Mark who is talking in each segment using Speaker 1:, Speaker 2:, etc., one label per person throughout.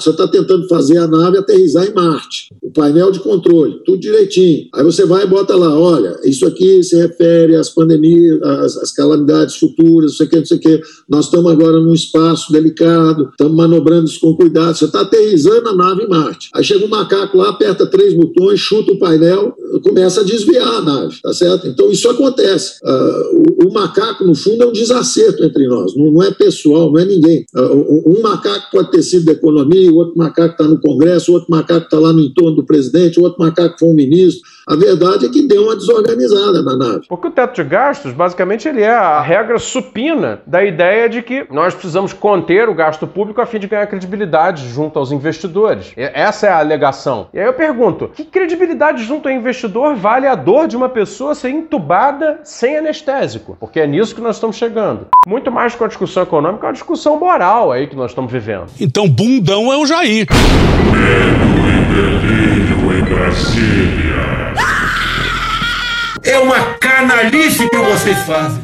Speaker 1: Você está tentando fazer a nave aterrizar em Marte. O painel de controle, tudo direitinho. Aí você vai e bota lá, olha, isso aqui se refere às pandemias, às, às calamidades futuras, não sei o que, não sei o que. Nós estamos agora num espaço delicado, estamos manobrando isso com cuidado. Você está aterrizando a nave em Marte. Aí chega um macaco lá, aperta três botões, chuta o painel, começa a desviar a nave, tá certo? Então isso acontece. Uh, o, o, macaco, no fundo, é um desacerto entre nós, não, não é pessoal, não é ninguém. Uh, um macaco pode ter sido da economia, o outro macaco está no Congresso, o outro macaco está lá no entorno do presidente, o outro macaco foi um ministro. A verdade é que deu uma desorganizada na nave.
Speaker 2: Porque o teto de gastos, basicamente, ele é a regra supina da ideia de que nós precisamos conter o gasto público a fim de ganhar credibilidade junto aos investidores. Essa é a alegação. E aí eu pergunto: que credibilidade junto ao investidor vale a dor de uma pessoa ser entubada sem anestésico? Porque é nisso que nós estamos chegando. Muito mais com a discussão econômica, é uma discussão moral aí que nós estamos vivendo.
Speaker 3: Então, bundão é o Jair.
Speaker 4: Medo e delírio em Brasília.
Speaker 5: Uma canalice que vocês fazem.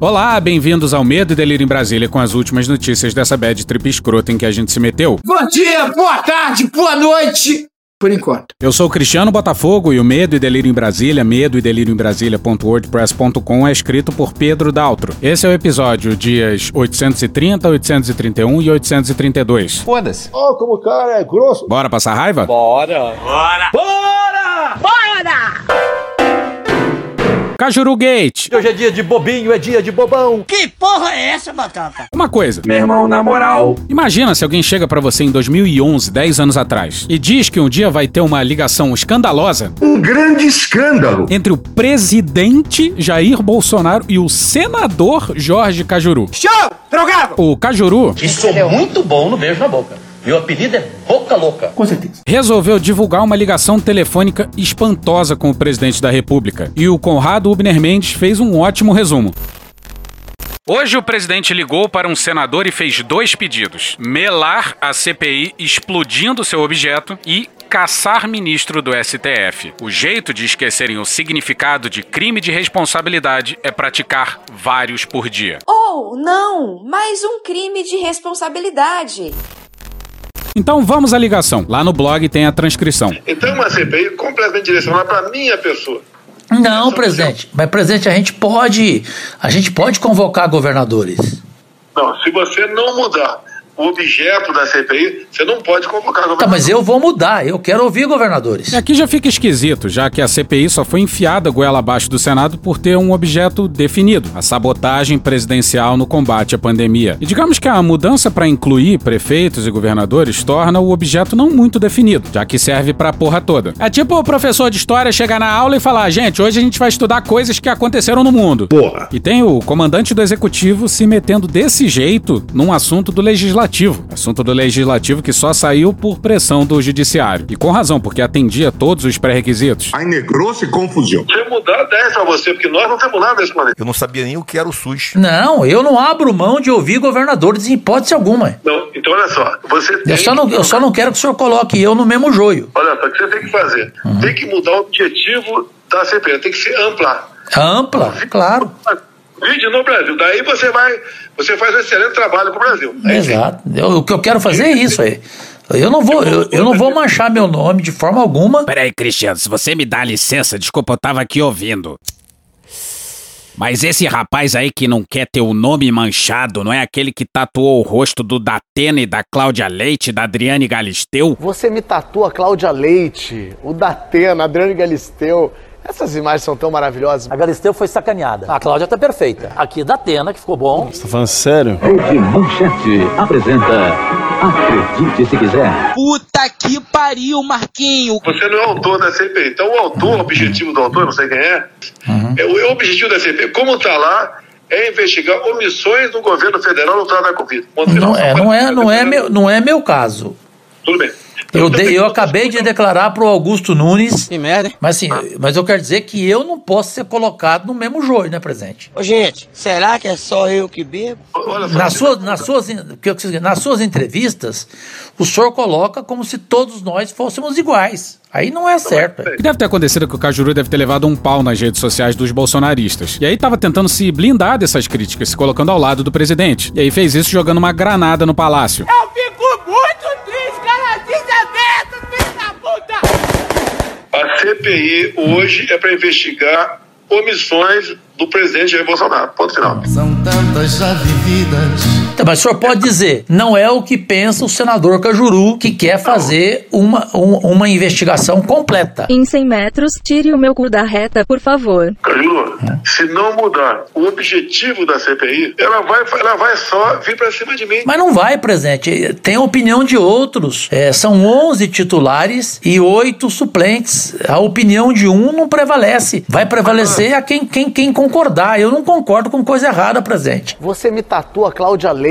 Speaker 3: Olá, bem-vindos ao Medo e Delírio em Brasília com as últimas notícias dessa bad trip escrota em que a gente se meteu.
Speaker 5: Bom dia, boa tarde, boa noite! Por enquanto.
Speaker 3: Eu sou o Cristiano Botafogo e o Medo e Delírio em Brasília, medo e delírio em Brasília.wordpress.com é escrito por Pedro Daltro. Esse é o episódio dias 830, 831 e 832.
Speaker 6: Foda-se.
Speaker 7: Oh, como o cara é grosso.
Speaker 3: Bora passar raiva?
Speaker 6: Bora!
Speaker 5: Bora! Bora!
Speaker 3: Cajuru Gate.
Speaker 6: Hoje é dia de bobinho, é dia de bobão.
Speaker 8: Que porra é essa, Batata?
Speaker 3: Uma coisa.
Speaker 5: Meu irmão, na moral.
Speaker 3: Imagina se alguém chega para você em 2011, 10 anos atrás, e diz que um dia vai ter uma ligação escandalosa.
Speaker 5: Um grande escândalo.
Speaker 3: Entre o presidente Jair Bolsonaro e o senador Jorge Cajuru.
Speaker 5: Show! Drogado!
Speaker 3: O Cajuru.
Speaker 9: E sou muito bom no beijo na boca. Meu apelido é Boca Louca.
Speaker 5: Com certeza.
Speaker 3: Resolveu divulgar uma ligação telefônica espantosa com o presidente da República. E o Conrado Ubner Mendes fez um ótimo resumo. Hoje o presidente ligou para um senador e fez dois pedidos: melar a CPI explodindo seu objeto e caçar ministro do STF. O jeito de esquecerem o significado de crime de responsabilidade é praticar vários por dia.
Speaker 10: Oh, não! Mais um crime de responsabilidade.
Speaker 3: Então vamos à ligação. Lá no blog tem a transcrição.
Speaker 7: Então, uma CPI completamente direcionada para minha pessoa.
Speaker 9: Não, presidente. Mas, presidente, a gente pode. A gente pode convocar governadores.
Speaker 7: Não, se você não mudar o objeto da CPI, você não pode convocar governador.
Speaker 9: Tá, mas eu vou mudar, eu quero ouvir governadores.
Speaker 3: E aqui já fica esquisito, já que a CPI só foi enfiada goela abaixo do Senado por ter um objeto definido, a sabotagem presidencial no combate à pandemia. E digamos que a mudança para incluir prefeitos e governadores torna o objeto não muito definido, já que serve pra porra toda. É tipo o professor de história chegar na aula e falar: gente, hoje a gente vai estudar coisas que aconteceram no mundo.
Speaker 5: Porra.
Speaker 3: E tem o comandante do executivo se metendo desse jeito num assunto do legislativo legislativo. Assunto do legislativo que só saiu por pressão do judiciário. E com razão, porque atendia todos os pré-requisitos.
Speaker 5: Aí negrou-se confusão.
Speaker 7: Se eu mudar 10 pra você, porque nós não temos nada nesse planeta.
Speaker 6: Eu não sabia nem o que era o SUS.
Speaker 9: Não, eu não abro mão de ouvir governadores em hipótese alguma.
Speaker 7: Não, então olha só, você tem
Speaker 9: Eu só não, eu só não quero que o senhor coloque eu no mesmo joio.
Speaker 7: Olha só, o que você tem que fazer? Tem que mudar o objetivo da CPI, tem que ser ampla.
Speaker 9: Ampla, claro.
Speaker 7: Vídeo no Brasil. Daí você vai, você faz um excelente trabalho pro Brasil. É aí.
Speaker 9: Exato. Eu- o que eu quero fazer é isso aí. Eu não vou, eu, eu não vou manchar meu nome de forma alguma.
Speaker 11: Peraí, Cristiano, se você me dá licença, desculpa, eu tava aqui ouvindo. Mas esse rapaz aí que não quer ter o nome manchado, não é aquele que tatuou o rosto do Datena e da Cláudia Leite, da Adriane Galisteu?
Speaker 12: Você me tatua Cláudia Leite, o Datena, Adriano Galisteu. Essas imagens são tão maravilhosas.
Speaker 9: A Galisteu foi sacaneada. A Cláudia tá perfeita. Aqui da Atena, que ficou bom.
Speaker 7: Você tá falando sério?
Speaker 13: Rede Manchete apresenta Acredite se quiser.
Speaker 8: Puta que pariu, Marquinho.
Speaker 7: Você não é autor da CPI. Então o autor, o objetivo do autor, não sei quem é, é o, o objetivo da CPI, como tá lá, é investigar omissões do governo federal no trato da Covid.
Speaker 9: Não é, não é, não é meu, não é meu caso.
Speaker 7: Tudo bem.
Speaker 9: Eu, dei- eu acabei de declarar pro Augusto Nunes.
Speaker 8: Que merda, hein?
Speaker 9: Mas assim, mas eu quero dizer que eu não posso ser colocado no mesmo joio, né, presidente?
Speaker 8: Ô, gente, será que é só eu que bebo?
Speaker 7: Olha só.
Speaker 9: Nas suas, nas, suas, o que eu quis dizer, nas suas entrevistas, o senhor coloca como se todos nós fôssemos iguais. Aí não é certo.
Speaker 3: O que deve ter acontecido é que o Cajuru deve ter levado um pau nas redes sociais dos bolsonaristas. E aí tava tentando se blindar dessas críticas, se colocando ao lado do presidente. E aí fez isso jogando uma granada no palácio.
Speaker 5: Eu fico
Speaker 7: CPI hoje é para investigar omissões do presidente Jair Bolsonaro. Ponto final.
Speaker 14: São tantas já vividas.
Speaker 9: Tá, mas o senhor pode dizer, não é o que pensa o senador Cajuru, que quer fazer uma, um- uma investigação completa.
Speaker 15: Em 100 metros, tire o meu cu da reta, por favor.
Speaker 7: Cajuru, se não mudar o objetivo da CPI, ela vai, ela vai só vir para cima de mim.
Speaker 9: Mas não vai, presidente. Tem a opinião de outros. É, são 11 titulares e 8 suplentes. A opinião de um não prevalece. Vai prevalecer a quem, quem, quem concordar. Eu não concordo com coisa errada, presidente.
Speaker 12: Você me tatua Cláudia Leite,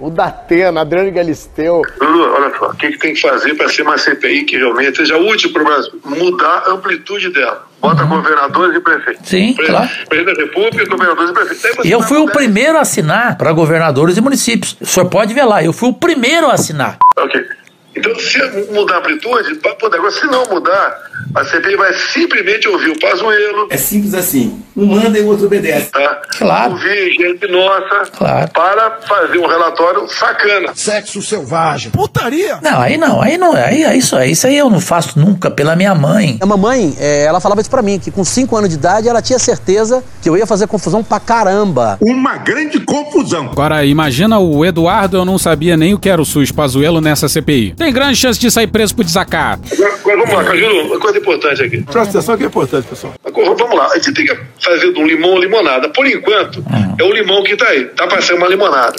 Speaker 12: o Datena, Adriano Galisteu.
Speaker 7: Lulu, olha só, o que, que tem que fazer para ser uma CPI que realmente seja útil para o Brasil? Mudar a amplitude dela. Bota governadores e prefeitos.
Speaker 9: Sim,
Speaker 7: Pre-
Speaker 9: claro.
Speaker 7: Presidente da República, governadores e prefeitos.
Speaker 9: E eu fui o primeiro a assinar para governadores e municípios. O senhor pode ver lá, eu fui o primeiro a assinar.
Speaker 7: Ok. Então, se mudar a amplitude, vai poder. Agora, se não mudar, a CPI vai simplesmente ouvir o Pazuello.
Speaker 16: É simples assim. Um manda e o outro obedece.
Speaker 7: Tá?
Speaker 9: Claro.
Speaker 7: Ouvir gente nossa
Speaker 9: Claro.
Speaker 7: para fazer um relatório sacana.
Speaker 14: Sexo selvagem.
Speaker 16: Putaria!
Speaker 9: Não, aí não, aí não, aí é isso, aí, isso aí eu não faço nunca pela minha mãe.
Speaker 17: A mamãe, é, ela falava isso pra mim, que com 5 anos de idade ela tinha certeza que eu ia fazer confusão pra caramba.
Speaker 4: Uma grande confusão.
Speaker 3: Agora, imagina o Eduardo, eu não sabia nem o que era o SUS Pazuello nessa CPI. Tem grande chance de sair preso por desacato.
Speaker 7: Agora, vamos lá, Cajuru, uma coisa importante aqui.
Speaker 16: Presta atenção que é importante, pessoal.
Speaker 7: Agora, Vamos lá, a gente tem que fazer de um limão limonada. Por enquanto, é o limão que tá aí. Tá pra ser uma limonada.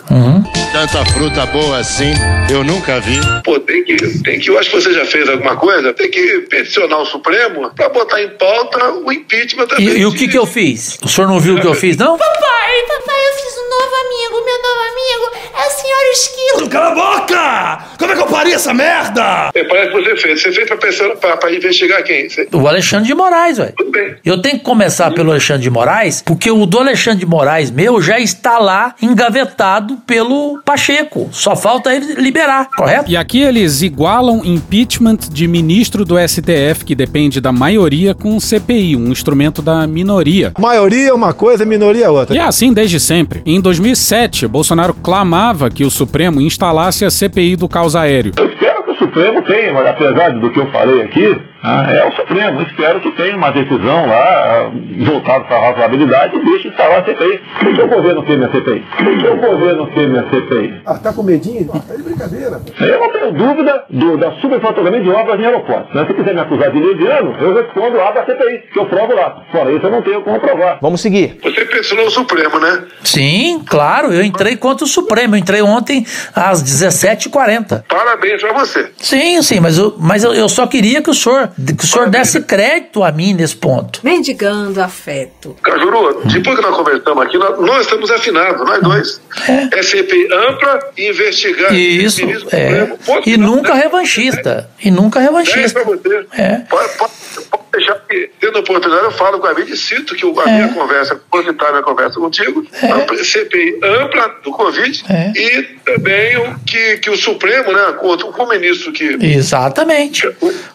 Speaker 18: Tanta fruta boa assim, eu nunca vi.
Speaker 7: Pô, tem que, tem que, eu acho que você já fez alguma coisa, tem que peticionar o Supremo pra botar em pauta o impeachment
Speaker 9: E,
Speaker 7: também.
Speaker 9: e o que que eu fiz? O senhor não viu o que eu fiz, não?
Speaker 19: Papai, papai, eu fiz um novo amigo. Meu novo amigo é o senhor Esquilo.
Speaker 16: Cala a boca! Como é que eu parei essa merda?
Speaker 7: É, parece que você fez. Você fez pra, pensar, pra, pra investigar quem? Você-
Speaker 9: O Alexandre de Moraes, velho.
Speaker 7: Tudo bem.
Speaker 9: Eu tenho que começar pelo Alexandre de Moraes, porque o do Alexandre de Moraes meu já está lá engavetado pelo Pacheco. Só falta ele liberar, correto?
Speaker 3: E aqui eles igualam impeachment de ministro do STF, que depende da maioria, com CPI, um instrumento da minoria.
Speaker 16: Maioria é uma coisa, minoria é outra.
Speaker 3: E é assim desde sempre. Em 2007, Bolsonaro clamava que o Supremo instalasse a CPI do caos aéreo.
Speaker 4: Eu espero que o Supremo tenha, mas apesar do que eu falei aqui, ah, é o Supremo. Espero que tenha uma decisão lá ah, voltada para a razoabilidade e deixe instalar a CPI. Por que o governo teme a CPI? Por que o governo teme a CPI?
Speaker 16: Ah, tá com medinho? Tá de brincadeira.
Speaker 4: Eu não tenho dúvida do, da superfaturamento de obras em aeroportos. né? Se quiser me acusar de leviano, eu respondo lá da CPI, que eu provo lá. Fora isso, eu não tenho como provar.
Speaker 17: Vamos seguir.
Speaker 7: Você pressionou o Supremo, né?
Speaker 9: Sim, claro, eu entrei contra o Supremo. Eu entrei ontem às 17h40.
Speaker 7: Parabéns pra você.
Speaker 9: Sim, sim, mas, eu, mas eu, eu só queria que o senhor, que o senhor desse crédito a mim nesse ponto.
Speaker 10: Mendigando afeto.
Speaker 7: Cajuru, depois que nós conversamos aqui, nós, nós estamos afinados, nós dois. É, CPI ampla e investigar.
Speaker 9: Isso, é.
Speaker 7: Supremo. Ponto
Speaker 9: E nunca revanchista. E nunca revanchista.
Speaker 7: pra você.
Speaker 9: É.
Speaker 7: Pode, pode- pode deixar que, tendo oportunidade, eu falo com a vida e cito que o- a minha conversa, a minha conversa contigo, ampla- CPI ampla do Covid e também o que, que o Supremo, né, com, o ministro que.
Speaker 9: Exatamente.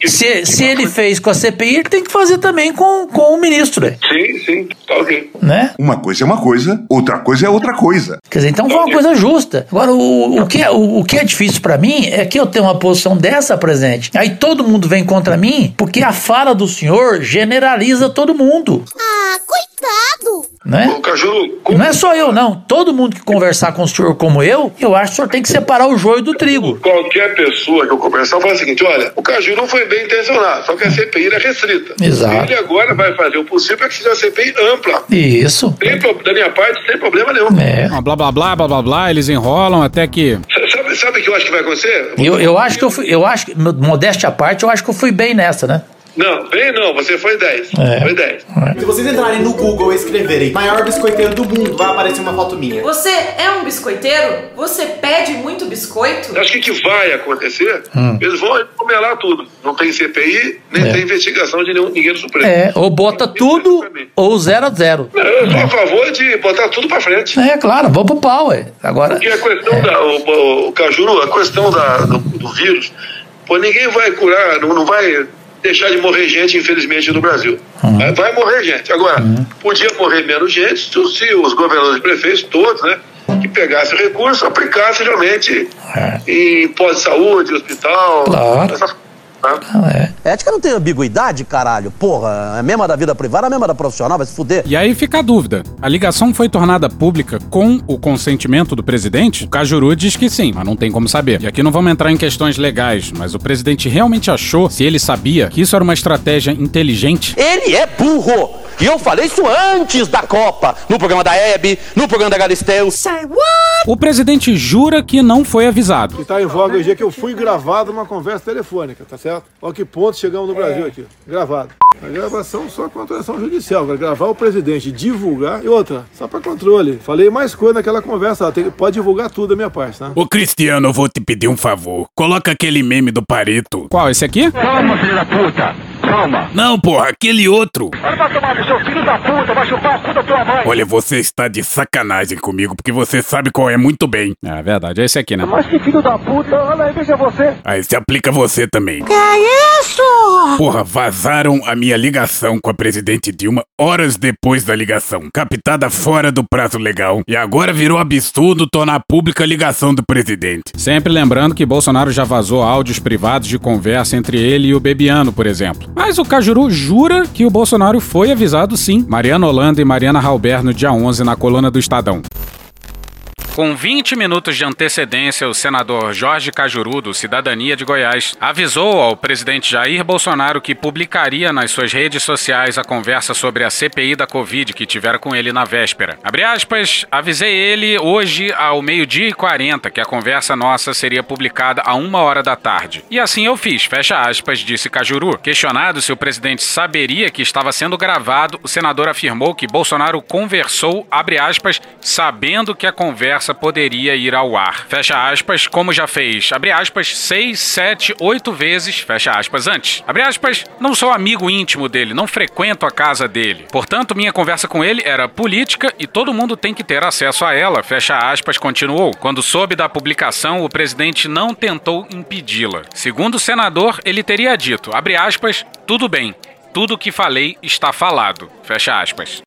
Speaker 9: Se, se ele fez com a CPI, ele tem que fazer também com, com o ministro, né?
Speaker 7: Sim, sim, tá ok.
Speaker 9: né?
Speaker 20: Uma coisa é uma coisa, outra coisa é outra coisa.
Speaker 9: Quer dizer, então foi uma coisa justa. Agora, o, o, que, é, o, o que é difícil pra mim é que eu tenho uma posição dessa presente. Aí todo mundo vem contra mim, porque a fala do senhor generaliza todo mundo.
Speaker 19: Ah, coitado.
Speaker 9: Né?
Speaker 7: Ô, Cajuru,
Speaker 9: E não é só eu, não. Todo mundo que conversar com o senhor como eu, eu acho que o senhor tem que separar o joio do trigo.
Speaker 7: qualquer pessoa que eu conversar fala o seguinte: olha, o Cajuru foi bem intencionado, só que a CPI é restrita.
Speaker 9: Exato.
Speaker 7: Ele agora vai fazer o possível para que seja a CPI ampla.
Speaker 9: Isso.
Speaker 7: Sem pro- da minha parte, sem problema nenhum.
Speaker 9: É.
Speaker 3: Ah, Blá blá blá blá blá blá, eles enrolam até que.
Speaker 7: Sabe, sabe o que eu acho que vai acontecer?
Speaker 9: Eu, eu acho que eu fui, eu acho que, modéstia à parte, eu acho que eu fui bem nessa, né?
Speaker 7: Não, bem não, você foi 10.
Speaker 9: É.
Speaker 7: Foi 10.
Speaker 21: Se vocês entrarem no Google e escreverem maior biscoiteiro do mundo, vai aparecer uma foto minha.
Speaker 10: Você é um biscoiteiro? Você pede muito biscoito?
Speaker 7: Acho que o que vai acontecer,
Speaker 9: Hum.
Speaker 7: eles vão comelar tudo. Não tem CPI, nem
Speaker 9: É.
Speaker 7: tem investigação de nenhum, ninguém do Supremo.
Speaker 9: É, ou bota tudo ou zero a zero.
Speaker 7: Eu sou a favor de botar tudo pra frente.
Speaker 9: É, claro, vamos pro pau, ué. Agora.
Speaker 7: Porque a questão da. O, o, o Cajuru, a questão da, do, do vírus, pô, ninguém vai curar, não, não vai deixar de morrer gente, infelizmente, no Brasil. Vai, vai morrer gente. Agora, podia morrer menos gente se, os governadores e prefeitos, todos, né? Que pegassem recurso, aplicassem realmente em pós-saúde, hospital.
Speaker 9: Claro.
Speaker 7: essas né?
Speaker 17: Ética não tem ambiguidade, caralho. Porra, é a mesma da vida privada, a mesma da profissional, vai se fuder.
Speaker 3: E aí fica a dúvida: a ligação foi tornada pública com o consentimento do presidente? O Cajuru diz que sim, mas não tem como saber. E aqui não vamos entrar em questões legais, mas o presidente realmente achou, se ele sabia, que isso era uma estratégia inteligente?
Speaker 17: Ele é burro! E eu falei isso antes da Copa, no programa da Hebe, no programa da Galisteu. Say what?
Speaker 3: O presidente jura que não foi avisado.
Speaker 16: Que tá em voga hoje é que eu fui gravado numa conversa telefônica, tá certo? Olha que ponto chegamos no Brasil aqui. Gravado. A gravação só com autorização judicial. Agora, gravar o presidente, divulgar. E outra, só para controle. Falei mais coisa naquela conversa. Ela tem- pode divulgar tudo da minha parte, tá?
Speaker 11: Ô Cristiano, eu vou te pedir um favor. Coloca aquele meme do Pareto.
Speaker 3: Qual, esse aqui?
Speaker 11: Calma, filho da puta. Calma. Não, porra, aquele outro.
Speaker 22: Vai tomar no seu filho da puta, vai chupar o cu da tua mãe.
Speaker 11: Olha, você está de sacanagem comigo, porque você sabe qual é muito bem.
Speaker 3: É verdade, é esse aqui, né?
Speaker 22: Mas que filho da puta, olha aí, veja você.
Speaker 11: Aí se aplica você também.
Speaker 19: Que é isso?
Speaker 11: Porra, vazaram a minha ligação com a presidente Dilma horas depois da ligação, captada fora do prazo legal. E agora virou absurdo tornar pública a ligação do presidente.
Speaker 3: Sempre lembrando que Bolsonaro já vazou áudios privados de conversa entre ele e o Bebiano, por exemplo. Mas o Cajuru jura que o Bolsonaro foi avisado sim. Mariana Holanda e Mariana Halber no dia 11 na coluna do Estadão. Com 20 minutos de antecedência, o senador Jorge Cajuru, do Cidadania de Goiás, avisou ao presidente Jair Bolsonaro que publicaria nas suas redes sociais a conversa sobre a CPI da Covid que tiveram com ele na véspera. Abre aspas, avisei ele hoje ao meio-dia e 40 que a conversa nossa seria publicada a uma hora da tarde. E assim eu fiz, fecha aspas, disse Cajuru. Questionado se o presidente saberia que estava sendo gravado, o senador afirmou que Bolsonaro conversou, abre aspas, sabendo que a conversa poderia ir ao ar. Fecha aspas, como já fez, abre aspas, seis, sete, oito vezes, fecha aspas, antes. Abre aspas, não sou amigo íntimo dele, não frequento a casa dele. Portanto, minha conversa com ele era política e todo mundo tem que ter acesso a ela, fecha aspas, continuou. Quando soube da publicação, o presidente não tentou impedi-la. Segundo o senador, ele teria dito, abre aspas, tudo bem, tudo que falei está falado, fecha aspas.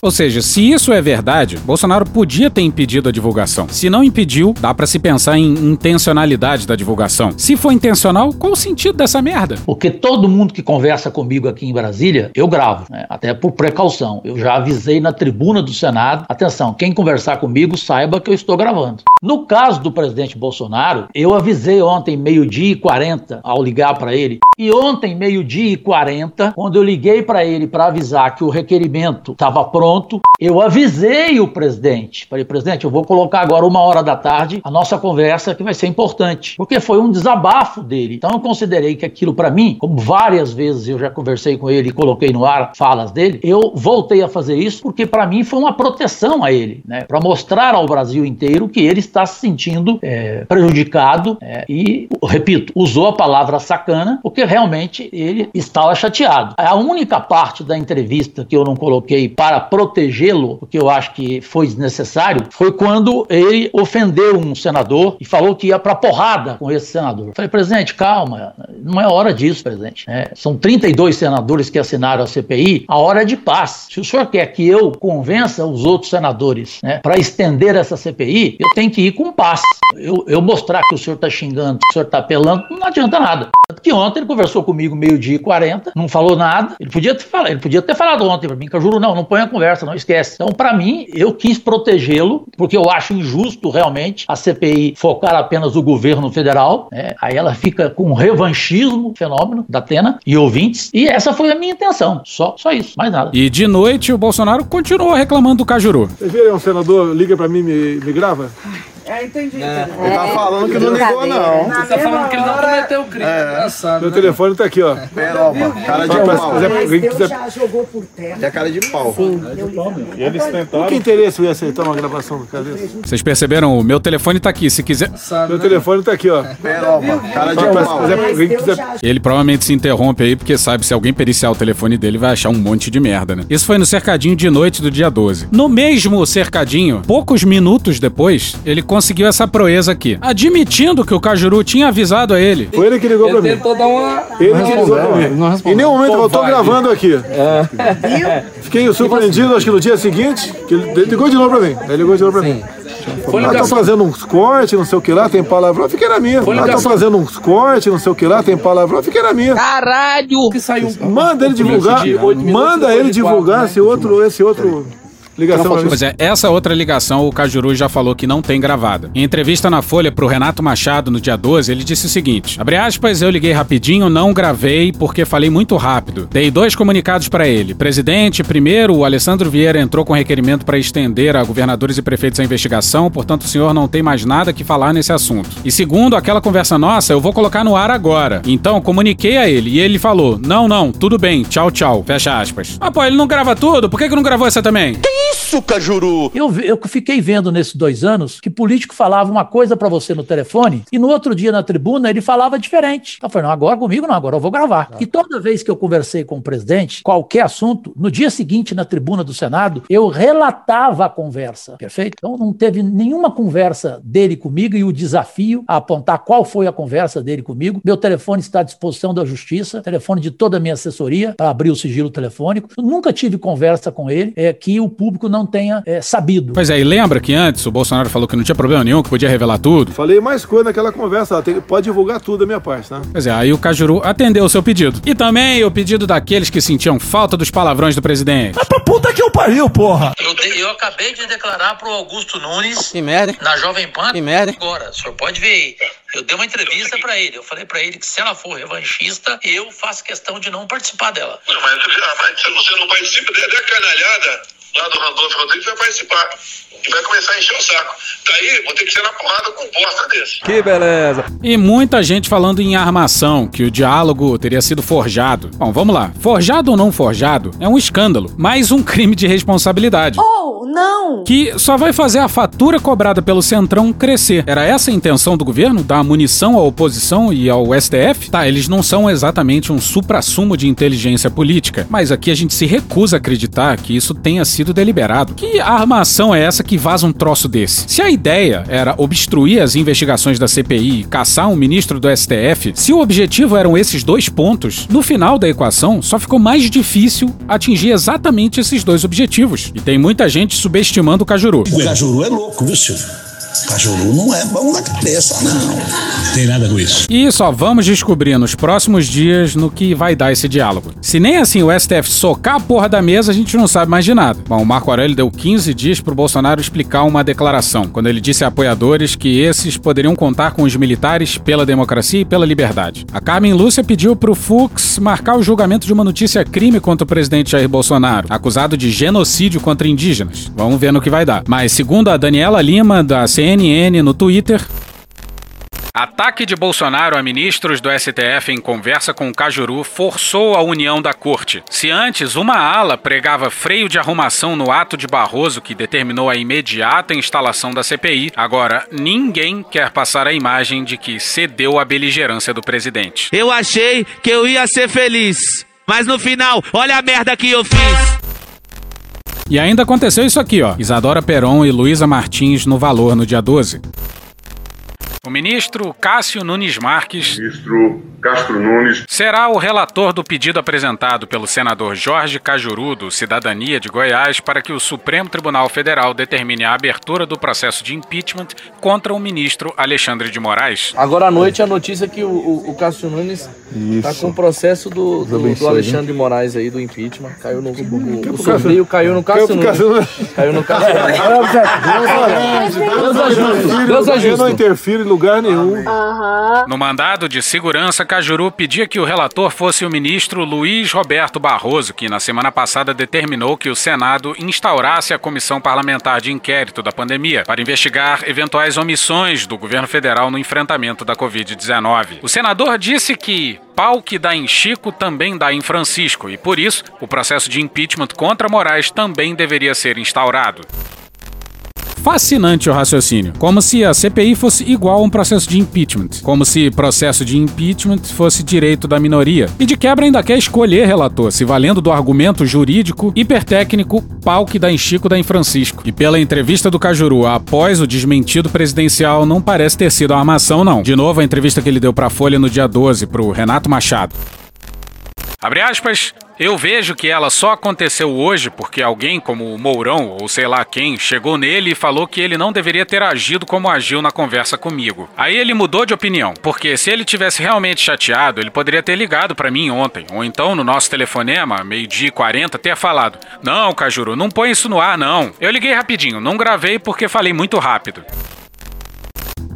Speaker 3: Ou seja, se isso é verdade, Bolsonaro podia ter impedido a divulgação. Se não impediu, dá pra se pensar em intencionalidade da divulgação. Se for intencional, qual o sentido dessa merda?
Speaker 9: Porque todo mundo que conversa comigo aqui em Brasília, eu gravo, né? até por precaução. Eu já avisei na tribuna do Senado: atenção, quem conversar comigo saiba que eu estou gravando. No caso do presidente Bolsonaro, eu avisei ontem, meio-dia e 40, ao ligar para ele. E ontem, meio-dia e 40, quando eu liguei para ele para avisar que o requerimento estava pronto, eu avisei o presidente. Falei, presidente, eu vou colocar agora uma hora da tarde a nossa conversa que vai ser importante. Porque foi um desabafo dele. Então eu considerei que aquilo para mim, como várias vezes eu já conversei com ele e coloquei no ar falas dele, eu voltei a fazer isso porque para mim foi uma proteção a ele, né? Para mostrar ao Brasil inteiro que ele está se sentindo é, prejudicado é, e, repito, usou a palavra sacana porque realmente ele estava chateado. A única parte da entrevista que eu não coloquei para protegê-lo, porque eu acho que foi desnecessário, foi quando ele ofendeu um senador e falou que ia para porrada com esse senador. Falei, presidente, calma, não é hora disso, presidente. É, são 32 senadores que assinaram a CPI, a hora é de paz. Se o senhor quer que eu convença os outros senadores né, para estender essa CPI, eu tenho que ir com paz. Eu, eu mostrar que o senhor está xingando, que o senhor está apelando, não adianta nada. Tanto que ontem ele conversou comigo meio-dia e 40, não falou nada. Ele podia ter falado, ele podia ter falado ontem para mim, que eu juro, não, não põe a conversa, não esquece. Então, para mim, eu quis protegê-lo, porque eu acho injusto realmente a CPI focar apenas o governo federal. Né? Aí ela fica com um revanchismo, fenômeno da Atena e ouvintes. E essa foi a minha intenção. Só, só isso, mais nada.
Speaker 3: E de noite o Bolsonaro continuou reclamando do Cajuru.
Speaker 16: Vocês viram um senador, liga pra mim e me, me grava?
Speaker 23: É, entendi.
Speaker 16: Ele tá falando que não ligou, não.
Speaker 23: Você tá falando que ele não cometeu crime. É. Engraçado.
Speaker 16: Meu
Speaker 23: né?
Speaker 16: telefone tá aqui, ó.
Speaker 23: Cara
Speaker 16: de pau. Quiser...
Speaker 23: já jogou por terra.
Speaker 16: É cara de pau.
Speaker 23: Sim.
Speaker 16: E eles tentaram. Que interesse eu ia aceitar uma gravação do cara desse?
Speaker 3: Vocês perceberam? O meu telefone tá aqui. Se quiser.
Speaker 16: Meu telefone tá aqui, ó. Cara de pau. Quiser...
Speaker 3: Ele provavelmente se interrompe aí porque sabe se alguém periciar o telefone dele vai achar um monte de merda, né? Isso foi no cercadinho de noite do dia 12. No mesmo cercadinho, poucos minutos depois, ele conseguiu essa proeza aqui, admitindo que o Cajuru tinha avisado a ele.
Speaker 16: Foi ele que ligou pra mim.
Speaker 23: Tentou dar uma.
Speaker 16: Ele que ligou pra mim. Em nenhum momento eu tô gravando aqui. Fiquei surpreendido, acho que no dia seguinte, que ele ligou de novo pra mim. Ele ligou de novo pra mim. Foi lá, tô fazendo uns cortes, não sei o que lá, tem palavrão, fiquei na minha. Tô
Speaker 9: ligação-
Speaker 16: fazendo uns cortes, não sei o que lá, tem palavrão, fiquei na minha.
Speaker 8: Caralho!
Speaker 9: Que saiu
Speaker 16: Manda ele divulgar, manda ele divulgar esse outro, esse outro ligação pra mim.
Speaker 3: Pois é, essa outra ligação o Cajuru já falou que não tem gravada. Em entrevista na Folha pro Renato Machado no dia 12, ele disse o seguinte: abre aspas, eu liguei rapidinho, não gravei porque falei muito rápido. Dei dois comunicados para ele. Presidente, primeiro, o Alessandro Vieira entrou com requerimento para estender a governadores e prefeitos a investigação, portanto o senhor não tem mais nada que falar nesse assunto. E segundo, aquela conversa nossa, eu vou colocar no ar agora. Então, comuniquei a ele e ele falou: não, não, tudo bem, tchau, tchau. Fecha aspas. Ah, pô, ele não grava tudo? Por que, que não gravou essa também?
Speaker 17: Isso, Cajuru!
Speaker 9: Eu, eu fiquei vendo nesses dois anos que político falava uma coisa pra você no telefone e no outro dia na tribuna ele falava diferente. Eu falei, não, agora comigo não, agora eu vou gravar. E toda vez que eu conversei com o presidente, qualquer assunto, no dia seguinte na tribuna do Senado, eu relatava a conversa, perfeito? Então não teve nenhuma conversa dele comigo e o desafio a apontar qual foi a conversa dele comigo. Meu telefone está à disposição da justiça, telefone de toda a minha assessoria para abrir o sigilo telefônico. Eu nunca tive conversa com ele é, que o público não tenha é, sabido.
Speaker 3: Pois é, e lembra que antes o Bolsonaro falou que não tinha problema nenhum, que podia revelar tudo?
Speaker 16: Falei mais coisa naquela conversa, tem- pode divulgar tudo da minha parte, né?
Speaker 3: Pois é, aí o Cajuru atendeu o seu pedido. E também o pedido daqueles que sentiam falta dos palavrões do presidente.
Speaker 14: Pra puta que eu pariu, porra!
Speaker 9: Eu, de- eu acabei de declarar pro Augusto Nunes
Speaker 8: Que merda.
Speaker 9: na Jovem Pan.
Speaker 8: Que merda.
Speaker 9: Agora, o senhor pode ver aí. Eu dei uma entrevista pra ele. Eu falei pra ele que se ela for revanchista, eu faço questão de não participar dela.
Speaker 7: Mas, mas se você não participa, dê a canalhada lá do Randolfo Rodrigues vai participar. E vai começar a encher o saco. Daí, vou ter que ser na porrada com um bosta desse.
Speaker 3: Que beleza. E muita gente falando em armação, que o diálogo teria sido forjado. Bom, vamos lá. Forjado ou não forjado é um escândalo, mais um crime de responsabilidade.
Speaker 10: Ou não!
Speaker 3: Que só vai fazer a fatura cobrada pelo Centrão crescer. Era essa a intenção do governo? Dar munição à oposição e ao STF? Tá, eles não são exatamente um suprassumo de inteligência política, mas aqui a gente se recusa a acreditar que isso tenha sido deliberado. Que armação é essa que vaza um troço desse? Se a ideia era obstruir as investigações da CPI e caçar um ministro do STF, se o objetivo eram esses dois pontos, no final da equação só ficou mais difícil atingir exatamente esses dois objetivos. E tem muita gente subestimando o Cajuru.
Speaker 14: O Cajuru é louco, viu, Silvio? Cajuru não é bom da cabeça, não. Tem nada com isso.
Speaker 3: E só vamos descobrir nos próximos dias no que vai dar esse diálogo. Se nem assim o STF socar a porra da mesa, a gente não sabe mais de nada. Bom, o Marco Aurélio deu 15 dias pro Bolsonaro explicar uma declaração, quando ele disse a apoiadores que esses poderiam contar com os militares pela democracia e pela liberdade. A Carmen Lúcia pediu pro Fux marcar o julgamento de uma notícia crime contra o presidente Jair Bolsonaro, acusado de genocídio contra indígenas. Vamos ver no que vai dar. Mas segundo a Daniela Lima, da CNN no Twitter, Ataque de Bolsonaro a ministros do STF em conversa com o Cajuru forçou a união da corte. Se antes uma ala pregava freio de arrumação no ato de Barroso que determinou a imediata instalação da CPI, agora ninguém quer passar a imagem de que cedeu à beligerância do presidente.
Speaker 24: Eu achei que eu ia ser feliz. Mas no final, olha a merda que eu fiz.
Speaker 3: E ainda aconteceu isso aqui, ó. Isadora Peron e Luísa Martins no Valor no dia 12. O ministro Cássio Nunes Marques
Speaker 25: Ministro Castro Nunes
Speaker 3: será o relator do pedido apresentado pelo senador Jorge Cajuru, do Cidadania de Goiás, para que o Supremo Tribunal Federal determine a abertura do processo de impeachment contra o ministro Alexandre de Moraes.
Speaker 23: Agora à noite a notícia é que o, o, o Cássio Nunes tá com o processo do, do, do Alexandre de Moraes aí, do impeachment. Caiu no. O, o sobrinho caiu no Cássio Nunes. Caiu no Cássio Nunes.
Speaker 16: Deus ajude. Deus ajude. Eu não interfiro em lugar nenhum.
Speaker 3: No mandado de segurança, Cajuru pedia que o relator fosse o ministro Luiz Roberto Barroso, que na semana passada determinou que o Senado instaurasse a comissão parlamentar de inquérito da pandemia para investigar eventuais omissões do governo federal no enfrentamento da Covid-19. O senador disse que pau que dá em Chico também dá em Francisco e, por isso, o processo de impeachment contra Moraes também deveria ser instaurado. Fascinante o raciocínio. Como se a CPI fosse igual a um processo de impeachment. Como se processo de impeachment fosse direito da minoria. E de quebra ainda quer escolher relator, se valendo do argumento jurídico hipertécnico pau que dá em Chico dá em Francisco. E pela entrevista do Cajuru após o desmentido presidencial, não parece ter sido a armação, não. De novo, a entrevista que ele deu pra Folha no dia 12 pro Renato Machado. Abre aspas. Eu vejo que ela só aconteceu hoje porque alguém, como o Mourão ou sei lá quem, chegou nele e falou que ele não deveria ter agido como agiu na conversa comigo. Aí ele mudou de opinião, porque se ele tivesse realmente chateado, ele poderia ter ligado para mim ontem, ou então no nosso telefonema, meio-dia e 40, ter falado: Não, Cajuru, não põe isso no ar, não. Eu liguei rapidinho, não gravei porque falei muito rápido.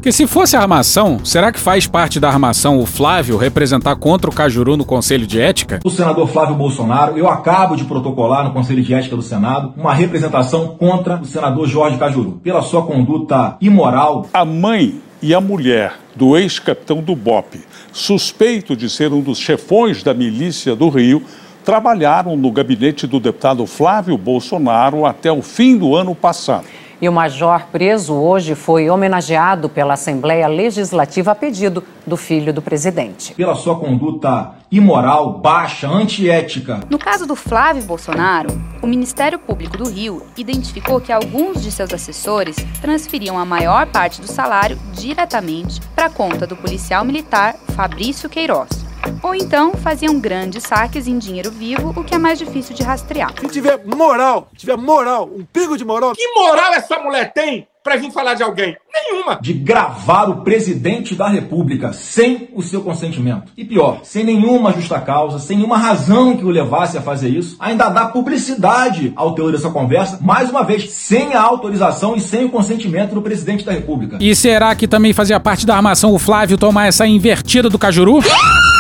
Speaker 3: Que se fosse armação, será que faz parte da armação o Flávio representar contra o Cajuru no Conselho de Ética?
Speaker 26: O senador Flávio Bolsonaro, eu acabo de protocolar no Conselho de Ética do Senado uma representação contra o senador Jorge Cajuru, pela sua conduta imoral.
Speaker 27: A mãe e a mulher do ex-capitão do BOP, suspeito de ser um dos chefões da milícia do Rio, trabalharam no gabinete do deputado Flávio Bolsonaro até o fim do ano passado.
Speaker 28: E o major preso hoje foi homenageado pela Assembleia Legislativa a pedido do filho do presidente.
Speaker 26: Pela sua conduta imoral, baixa, antiética.
Speaker 29: No caso do Flávio Bolsonaro, o Ministério Público do Rio identificou que alguns de seus assessores transferiam a maior parte do salário diretamente para a conta do policial militar Fabrício Queiroz. Ou então faziam grandes saques em dinheiro vivo, o que é mais difícil de rastrear.
Speaker 16: Se tiver moral, tiver moral, um pingo de moral.
Speaker 30: Que moral essa mulher tem para vir falar de alguém? Nenhuma.
Speaker 26: De gravar o presidente da República sem o seu consentimento. E pior, sem nenhuma justa causa, sem nenhuma razão que o levasse a fazer isso, ainda dá publicidade ao teor dessa conversa, mais uma vez, sem a autorização e sem o consentimento do presidente da República.
Speaker 3: E será que também fazia parte da armação o Flávio tomar essa invertida do Cajuru?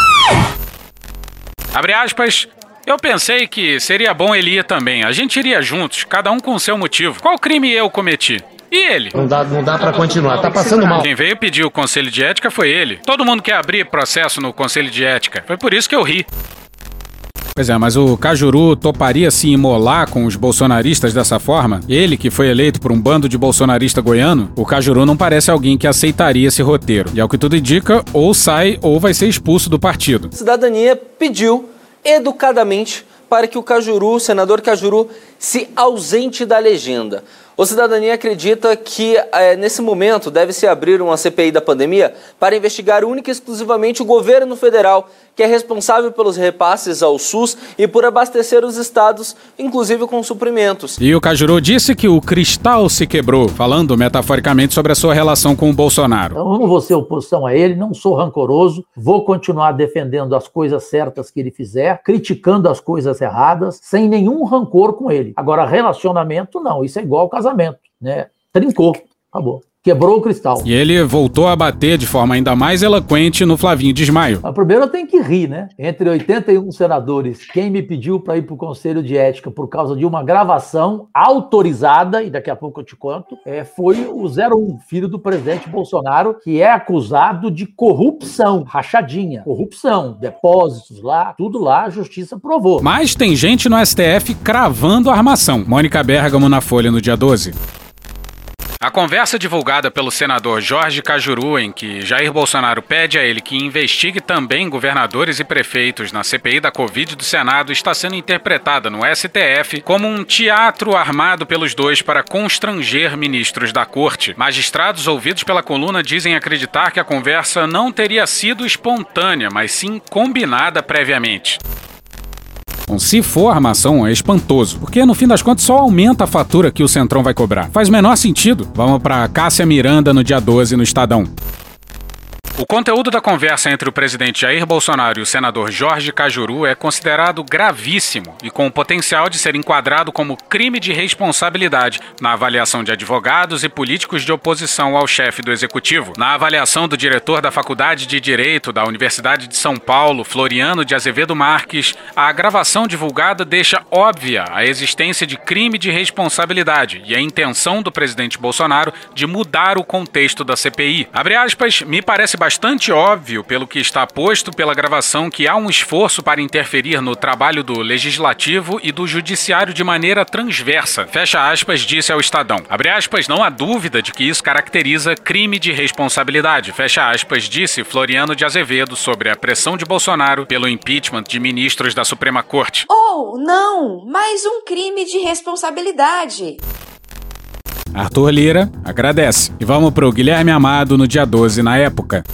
Speaker 3: Abre aspas. Eu pensei que seria bom ele ir também. A gente iria juntos, cada um com o seu motivo. Qual crime eu cometi? E ele?
Speaker 31: Não dá, não dá para continuar, tá passando mal.
Speaker 3: Quem veio pedir o conselho de ética foi ele. Todo mundo quer abrir processo no conselho de ética. Foi por isso que eu ri. Pois é, mas o Cajuru toparia se imolar com os bolsonaristas dessa forma? Ele, que foi eleito por um bando de bolsonarista goiano, o Cajuru não parece alguém que aceitaria esse roteiro. E ao que tudo indica, ou sai ou vai ser expulso do partido.
Speaker 32: Cidadania pediu educadamente para que o Cajuru, o senador Cajuru, se ausente da legenda. O Cidadania acredita que é, nesse momento deve-se abrir uma CPI da pandemia para investigar única e exclusivamente o governo federal, que é responsável pelos repasses ao SUS e por abastecer os estados, inclusive com suprimentos.
Speaker 3: E o Cajuru disse que o cristal se quebrou, falando metaforicamente sobre a sua relação com o Bolsonaro.
Speaker 9: Eu não vou ser oposição a ele, não sou rancoroso, vou continuar defendendo as coisas certas que ele fizer, criticando as coisas erradas, sem nenhum rancor com ele. Agora, relacionamento, não, isso é igual casamento, né? Trincou, acabou. Quebrou o cristal.
Speaker 3: E ele voltou a bater de forma ainda mais eloquente no Flavinho Desmaio.
Speaker 9: Mas primeiro eu tenho que rir, né? Entre 81 senadores, quem me pediu para ir para o Conselho de Ética por causa de uma gravação autorizada, e daqui a pouco eu te conto, é, foi o 01, filho do presidente Bolsonaro, que é acusado de corrupção, rachadinha, corrupção, depósitos lá, tudo lá, a justiça provou.
Speaker 3: Mas tem gente no STF cravando a armação. Mônica Bergamo na Folha no dia 12. A conversa divulgada pelo senador Jorge Cajuru, em que Jair Bolsonaro pede a ele que investigue também governadores e prefeitos na CPI da Covid do Senado, está sendo interpretada no STF como um teatro armado pelos dois para constranger ministros da corte. Magistrados ouvidos pela coluna dizem acreditar que a conversa não teria sido espontânea, mas sim combinada previamente. Bom, se for armação, é espantoso, porque no fim das contas só aumenta a fatura que o Centrão vai cobrar. Faz menor sentido. Vamos para Cássia Miranda no dia 12 no Estadão. O conteúdo da conversa entre o presidente Jair Bolsonaro e o senador Jorge Cajuru é considerado gravíssimo e com o potencial de ser enquadrado como crime de responsabilidade na avaliação de advogados e políticos de oposição ao chefe do executivo. Na avaliação do diretor da Faculdade de Direito da Universidade de São Paulo, Floriano de Azevedo Marques, a gravação divulgada deixa óbvia a existência de crime de responsabilidade e a intenção do presidente Bolsonaro de mudar o contexto da CPI. Abre aspas, me parece bastante óbvio, pelo que está posto pela gravação, que há um esforço para interferir no trabalho do legislativo e do judiciário de maneira transversa. Fecha aspas, disse ao Estadão. Abre aspas, não há dúvida de que isso caracteriza crime de responsabilidade. Fecha aspas, disse Floriano de Azevedo sobre a pressão de Bolsonaro pelo impeachment de ministros da Suprema Corte.
Speaker 10: Oh, não! Mais um crime de responsabilidade.
Speaker 3: Arthur Lira agradece. E vamos pro Guilherme Amado no dia 12 na época.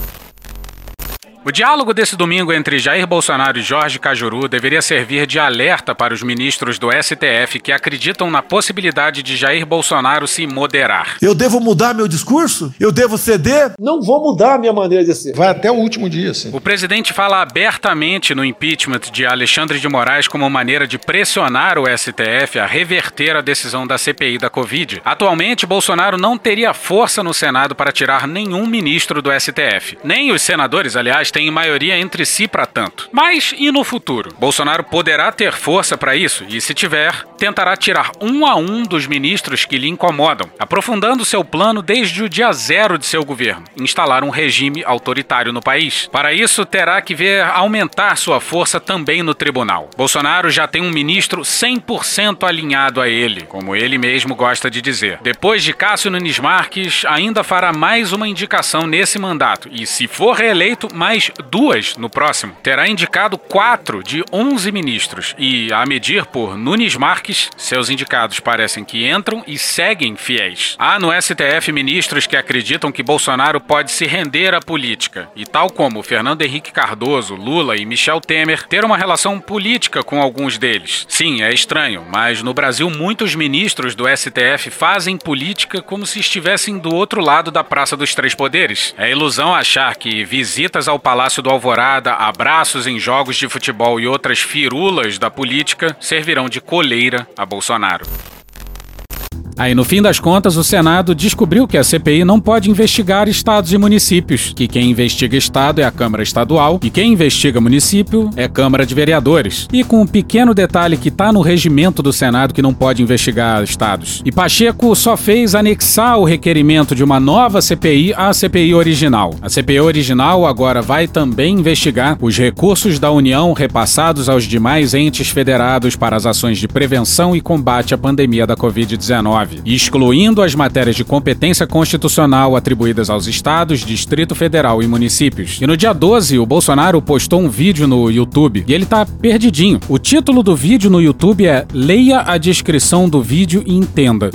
Speaker 3: O diálogo desse domingo entre Jair Bolsonaro e Jorge Cajuru deveria servir de alerta para os ministros do STF que acreditam na possibilidade de Jair Bolsonaro se moderar.
Speaker 33: Eu devo mudar meu discurso? Eu devo ceder?
Speaker 16: Não vou mudar a minha maneira de ser.
Speaker 33: Vai até o último dia, sim.
Speaker 3: O presidente fala abertamente no impeachment de Alexandre de Moraes como maneira de pressionar o STF a reverter a decisão da CPI da Covid. Atualmente, Bolsonaro não teria força no Senado para tirar nenhum ministro do STF. Nem os senadores, aliás, têm maioria entre si para tanto. Mas e no futuro? Bolsonaro poderá ter força para isso e, se tiver, tentará tirar um a um dos ministros que lhe incomodam, aprofundando seu plano desde o dia zero de seu governo, instalar um regime autoritário no país. Para isso, terá que ver aumentar sua força também no tribunal. Bolsonaro já tem um ministro 100% alinhado a ele, como ele mesmo gosta de dizer. Depois de Cássio Nunes Marques, ainda fará mais uma indicação nesse mandato e, se for reeleito, mais duas no próximo. Terá indicado quatro de 11 ministros e, a medir por Nunes Marques, seus indicados parecem que entram e seguem fiéis. Há no STF ministros que acreditam que Bolsonaro pode se render à política e, tal como Fernando Henrique Cardoso, Lula e Michel Temer, ter uma relação política com alguns deles. Sim, é estranho, mas no Brasil muitos ministros do STF fazem política como se estivessem do outro lado da Praça dos Três Poderes. É ilusão achar que visitas ao Palácio do Alvorada, abraços em jogos de futebol e outras firulas da política servirão de coleira a Bolsonaro. Aí, no fim das contas, o Senado descobriu que a CPI não pode investigar estados e municípios, que quem investiga estado é a Câmara Estadual e quem investiga município é Câmara de Vereadores. E com um pequeno detalhe que está no regimento do Senado que não pode investigar estados. E Pacheco só fez anexar o requerimento de uma nova CPI à CPI original. A CPI original agora vai também investigar os recursos da União repassados aos demais entes federados para as ações de prevenção e combate à pandemia da Covid-19 excluindo as matérias de competência constitucional atribuídas aos estados, Distrito Federal e municípios. E no dia 12, o Bolsonaro postou um vídeo no YouTube e ele tá perdidinho. O título do vídeo no YouTube é Leia a descrição do vídeo e entenda.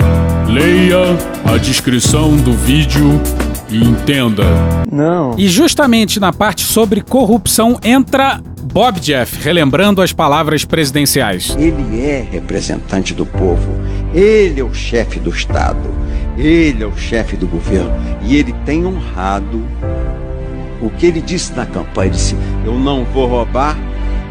Speaker 3: Leia a descrição do vídeo e entenda.
Speaker 34: Não.
Speaker 3: E justamente na parte sobre corrupção entra Bob Jeff, relembrando as palavras presidenciais.
Speaker 35: Ele é representante do povo, ele é o chefe do Estado, ele é o chefe do governo e ele tem honrado o que ele disse na campanha. Ele disse: Eu não vou roubar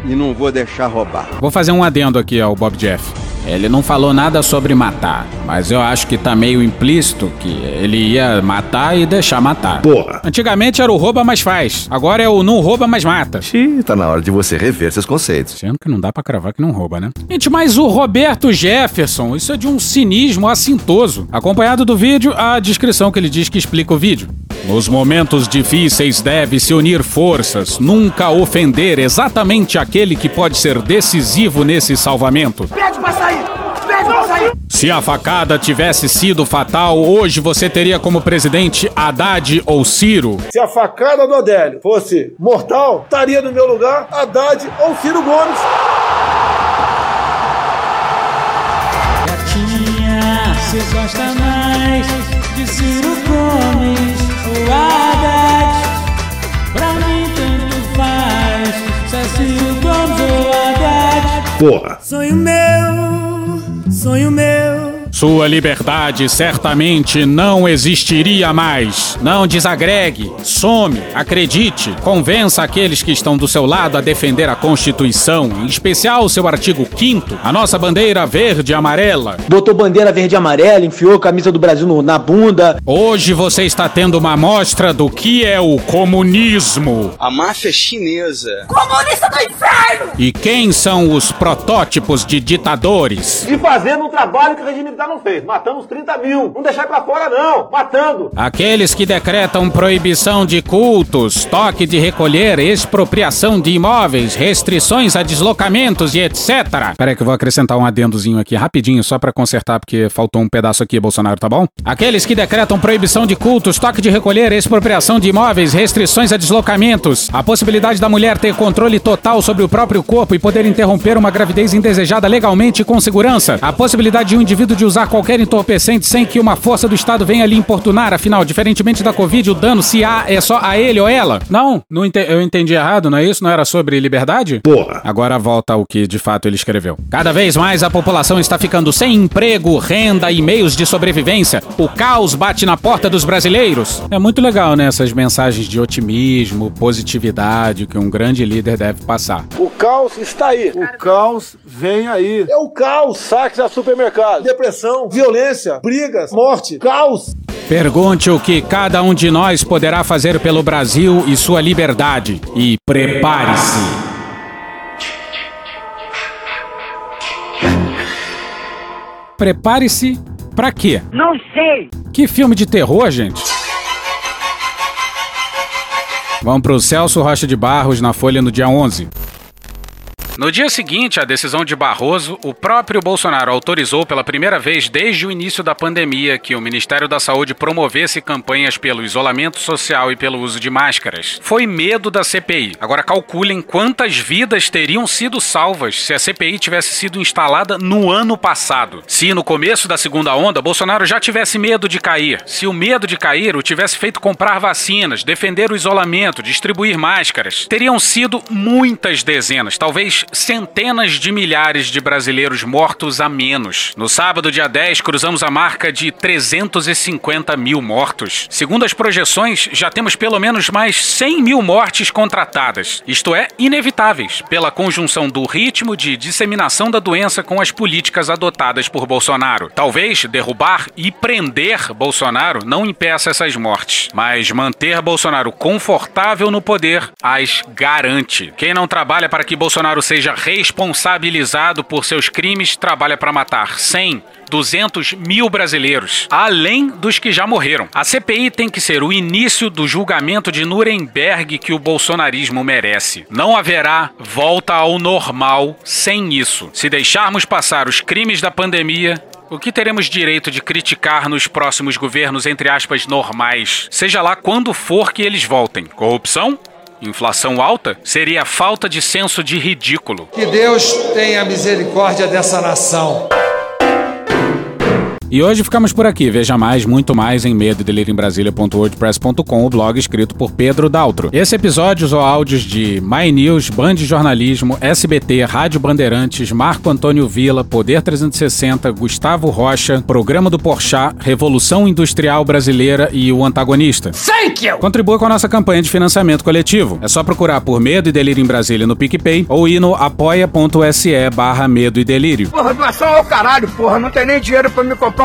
Speaker 35: e não vou deixar roubar.
Speaker 3: Vou fazer um adendo aqui ao Bob Jeff. Ele não falou nada sobre matar, mas eu acho que tá meio implícito que ele ia matar e deixar matar.
Speaker 36: Porra.
Speaker 3: Antigamente era o rouba, mas faz. Agora é o não rouba, mas mata.
Speaker 36: Xiii, tá na hora de você rever seus conceitos.
Speaker 3: Sendo que não dá pra cravar que não rouba, né? Gente, mas o Roberto Jefferson, isso é de um cinismo assintoso. Acompanhado do vídeo, a descrição que ele diz que explica o vídeo. Nos momentos difíceis deve-se unir forças, nunca ofender exatamente aquele que pode ser decisivo nesse salvamento.
Speaker 37: Pede pra sair! Pede pra sair!
Speaker 3: Se a facada tivesse sido fatal, hoje você teria como presidente Haddad ou Ciro.
Speaker 16: Se a facada do Adélio fosse mortal, estaria no meu lugar Haddad ou Ciro Gomes.
Speaker 38: Gatinha, você gosta mais de Ciro Haddad? Pra mim tanto faz, se é Ciro Gomes ou Haddad.
Speaker 36: Porra.
Speaker 38: Sonho meu, sonho meu.
Speaker 3: Sua liberdade certamente não existiria mais. Não desagregue, some, acredite, convença aqueles que estão do seu lado a defender a Constituição, em especial o seu artigo 5 a nossa bandeira verde e amarela.
Speaker 34: Botou bandeira verde e amarela, enfiou a camisa do Brasil no- na bunda.
Speaker 3: Hoje você está tendo uma amostra do que é o comunismo
Speaker 39: A máfia chinesa.
Speaker 37: Comunista do inferno!
Speaker 3: e quem são os protótipos de ditadores.
Speaker 16: E fazendo um trabalho que o regime militar não fez. Matando os 30 mil. Não deixar pra fora, não. Matando.
Speaker 3: Aqueles que decretam proibição de cultos, toque de recolher, expropriação de imóveis, restrições a deslocamentos e etc. Peraí que eu vou acrescentar um adendozinho aqui rapidinho só pra consertar porque faltou um pedaço aqui, Bolsonaro, tá bom? Aqueles que decretam proibição de cultos, toque de recolher, expropriação de imóveis, restrições a deslocamentos, a possibilidade da mulher ter controle total sobre o próprio corpo e poder interromper uma gravidez indesejada legalmente e com segurança, a possibilidade de um indivíduo de usar usar qualquer entorpecente sem que uma força do Estado venha lhe importunar. Afinal, diferentemente da Covid, o dano, se há, é só a ele ou ela. Não, não ente eu entendi errado, não é isso? Não era sobre liberdade?
Speaker 33: Porra.
Speaker 3: Agora volta ao que de fato ele escreveu. Cada vez mais a população está ficando sem emprego, renda e meios de sobrevivência. O caos bate na porta dos brasileiros. É muito legal, né? Essas mensagens de otimismo, positividade que um grande líder deve passar.
Speaker 16: O caos está aí. O caos vem aí. É o caos. Saques a supermercado. Depressão, violência, brigas, morte, caos.
Speaker 3: Pergunte o que cada um de nós poderá fazer pelo Brasil e sua liberdade. E prepare-se. Prepare-se pra quê?
Speaker 37: Não sei.
Speaker 3: Que filme de terror, gente? Vamos pro Celso Rocha de Barros na Folha no dia 11. No dia seguinte à decisão de Barroso, o próprio Bolsonaro autorizou pela primeira vez desde o início da pandemia que o Ministério da Saúde promovesse campanhas pelo isolamento social e pelo uso de máscaras. Foi medo da CPI. Agora calculem quantas vidas teriam sido salvas se a CPI tivesse sido instalada no ano passado. Se no começo da segunda onda Bolsonaro já tivesse medo de cair, se o medo de cair o tivesse feito comprar vacinas, defender o isolamento, distribuir máscaras, teriam sido muitas dezenas, talvez centenas de milhares de brasileiros mortos a menos. No sábado, dia 10, cruzamos a marca de 350 mil mortos. Segundo as projeções, já temos pelo menos mais 100 mil mortes contratadas. Isto é, inevitáveis, pela conjunção do ritmo de disseminação da doença com as políticas adotadas por Bolsonaro. Talvez derrubar e prender Bolsonaro não impeça essas mortes, mas manter Bolsonaro confortável no poder as garante. Quem não trabalha para que Bolsonaro seja seja responsabilizado por seus crimes, trabalha para matar 100, 200 mil brasileiros, além dos que já morreram. A CPI tem que ser o início do julgamento de Nuremberg que o bolsonarismo merece. Não haverá volta ao normal sem isso. Se deixarmos passar os crimes da pandemia, o que teremos direito de criticar nos próximos governos, entre aspas, normais? Seja lá quando for que eles voltem. Corrupção? Inflação alta seria falta de senso de ridículo.
Speaker 40: Que Deus tenha misericórdia dessa nação.
Speaker 3: E hoje ficamos por aqui. Veja mais, muito mais em medo o blog escrito por Pedro Daltro. Esse episódio usou áudios de My News, Band Jornalismo, SBT, Rádio Bandeirantes, Marco Antônio Vila, Poder 360, Gustavo Rocha, Programa do Porchat, Revolução Industrial Brasileira e O Antagonista.
Speaker 37: Thank you!
Speaker 3: Contribua com a nossa campanha de financiamento coletivo. É só procurar por Medo e Delírio em Brasília no PicPay ou ir no apoia.se barra Medo e Delírio.
Speaker 37: Porra, doação ao caralho, porra. Não tem nem dinheiro pra me comprar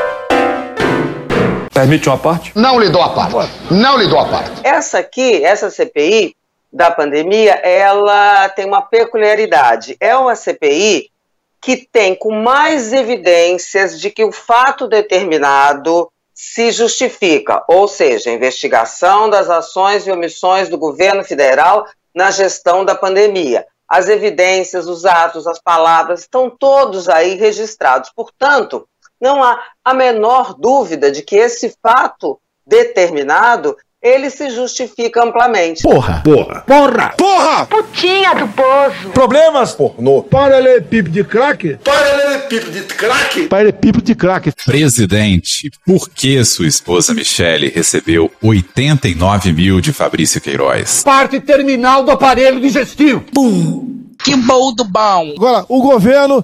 Speaker 41: Permite uma parte?
Speaker 42: Não lhe dou a parte. Não lhe dou a parte.
Speaker 43: Essa aqui, essa CPI da pandemia, ela tem uma peculiaridade. É uma CPI que tem com mais evidências de que o fato determinado se justifica, ou seja, a investigação das ações e omissões do governo federal na gestão da pandemia. As evidências, os atos, as palavras estão todos aí registrados. Portanto, não há a menor dúvida de que esse fato determinado ele se justifica amplamente.
Speaker 33: Porra! Porra!
Speaker 37: Porra!
Speaker 33: Porra!
Speaker 37: Putinha do poço.
Speaker 33: Problemas? Pornô.
Speaker 16: Paralelepípedo de crack?
Speaker 33: Paralelepípedo de crack?
Speaker 16: Paralelepípedo de crack.
Speaker 44: Presidente, por que sua esposa Michele recebeu 89 mil de Fabrício Queiroz?
Speaker 37: Parte terminal do aparelho digestivo.
Speaker 44: Pum! Que bom do bom!
Speaker 16: Agora, o governo